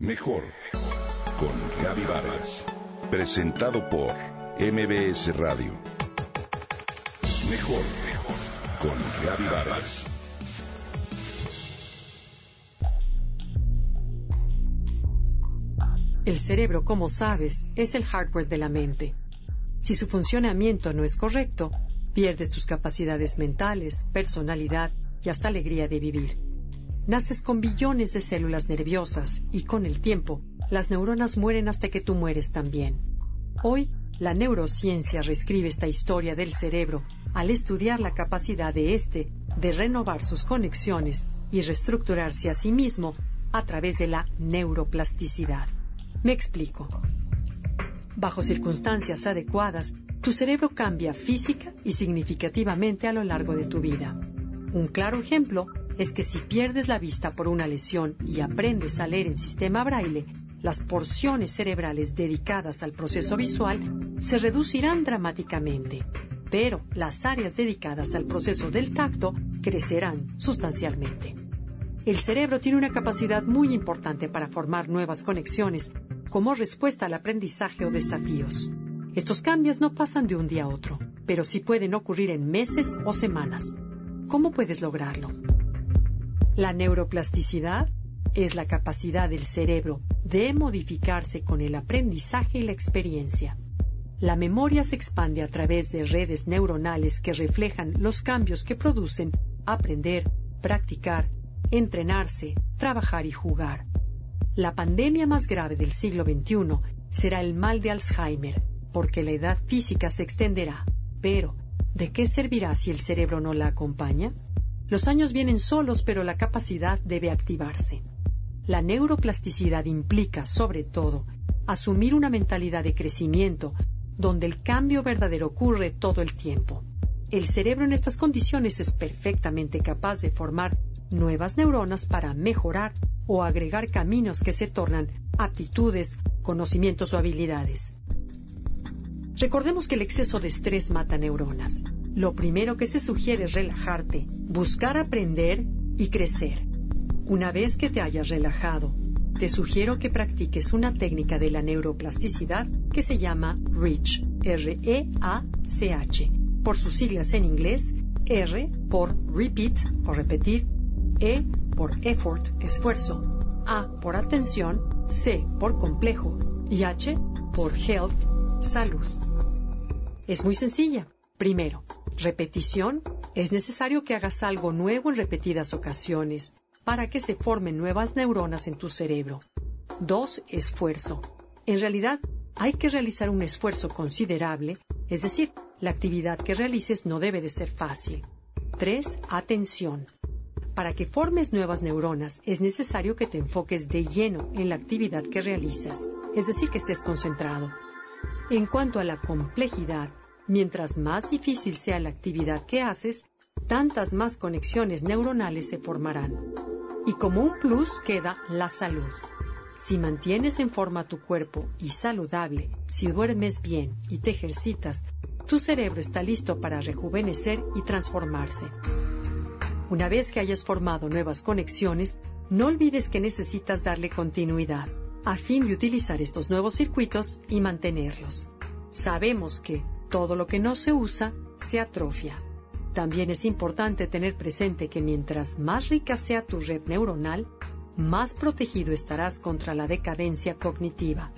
Mejor con Gaby Vargas. Presentado por MBS Radio. Mejor con Gaby Vargas. El cerebro, como sabes, es el hardware de la mente. Si su funcionamiento no es correcto, pierdes tus capacidades mentales, personalidad y hasta alegría de vivir naces con billones de células nerviosas y con el tiempo, las neuronas mueren hasta que tú mueres también. Hoy, la neurociencia reescribe esta historia del cerebro al estudiar la capacidad de éste de renovar sus conexiones y reestructurarse a sí mismo a través de la neuroplasticidad. Me explico. Bajo circunstancias adecuadas, tu cerebro cambia física y significativamente a lo largo de tu vida. Un claro ejemplo es que si pierdes la vista por una lesión y aprendes a leer en sistema braille, las porciones cerebrales dedicadas al proceso visual se reducirán dramáticamente, pero las áreas dedicadas al proceso del tacto crecerán sustancialmente. El cerebro tiene una capacidad muy importante para formar nuevas conexiones como respuesta al aprendizaje o desafíos. Estos cambios no pasan de un día a otro, pero sí pueden ocurrir en meses o semanas. ¿Cómo puedes lograrlo? La neuroplasticidad es la capacidad del cerebro de modificarse con el aprendizaje y la experiencia. La memoria se expande a través de redes neuronales que reflejan los cambios que producen aprender, practicar, entrenarse, trabajar y jugar. La pandemia más grave del siglo XXI será el mal de Alzheimer, porque la edad física se extenderá. Pero, ¿de qué servirá si el cerebro no la acompaña? Los años vienen solos, pero la capacidad debe activarse. La neuroplasticidad implica, sobre todo, asumir una mentalidad de crecimiento, donde el cambio verdadero ocurre todo el tiempo. El cerebro en estas condiciones es perfectamente capaz de formar nuevas neuronas para mejorar o agregar caminos que se tornan aptitudes, conocimientos o habilidades. Recordemos que el exceso de estrés mata neuronas lo primero que se sugiere es relajarte, buscar aprender y crecer. Una vez que te hayas relajado, te sugiero que practiques una técnica de la neuroplasticidad que se llama REACH, R-E-A-C-H, por sus siglas en inglés, R por repeat o repetir, E por effort, esfuerzo, A por atención, C por complejo y H por health, salud. Es muy sencilla. Primero, repetición. Es necesario que hagas algo nuevo en repetidas ocasiones para que se formen nuevas neuronas en tu cerebro. Dos, esfuerzo. En realidad, hay que realizar un esfuerzo considerable, es decir, la actividad que realices no debe de ser fácil. Tres, atención. Para que formes nuevas neuronas es necesario que te enfoques de lleno en la actividad que realizas, es decir, que estés concentrado. En cuanto a la complejidad, Mientras más difícil sea la actividad que haces, tantas más conexiones neuronales se formarán. Y como un plus queda la salud. Si mantienes en forma tu cuerpo y saludable, si duermes bien y te ejercitas, tu cerebro está listo para rejuvenecer y transformarse. Una vez que hayas formado nuevas conexiones, no olvides que necesitas darle continuidad a fin de utilizar estos nuevos circuitos y mantenerlos. Sabemos que todo lo que no se usa se atrofia. También es importante tener presente que mientras más rica sea tu red neuronal, más protegido estarás contra la decadencia cognitiva.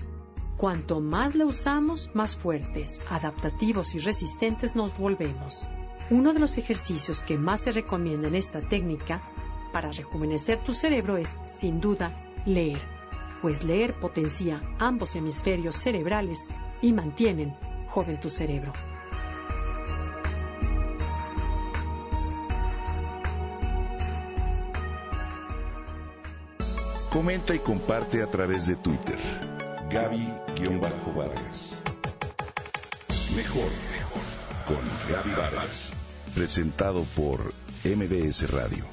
Cuanto más la usamos, más fuertes, adaptativos y resistentes nos volvemos. Uno de los ejercicios que más se recomienda en esta técnica para rejuvenecer tu cerebro es, sin duda, leer, pues leer potencia ambos hemisferios cerebrales y mantienen joven tu cerebro. Comenta y comparte a través de Twitter. Gaby-Vargas. Mejor con Gaby Vargas. Presentado por MBS Radio.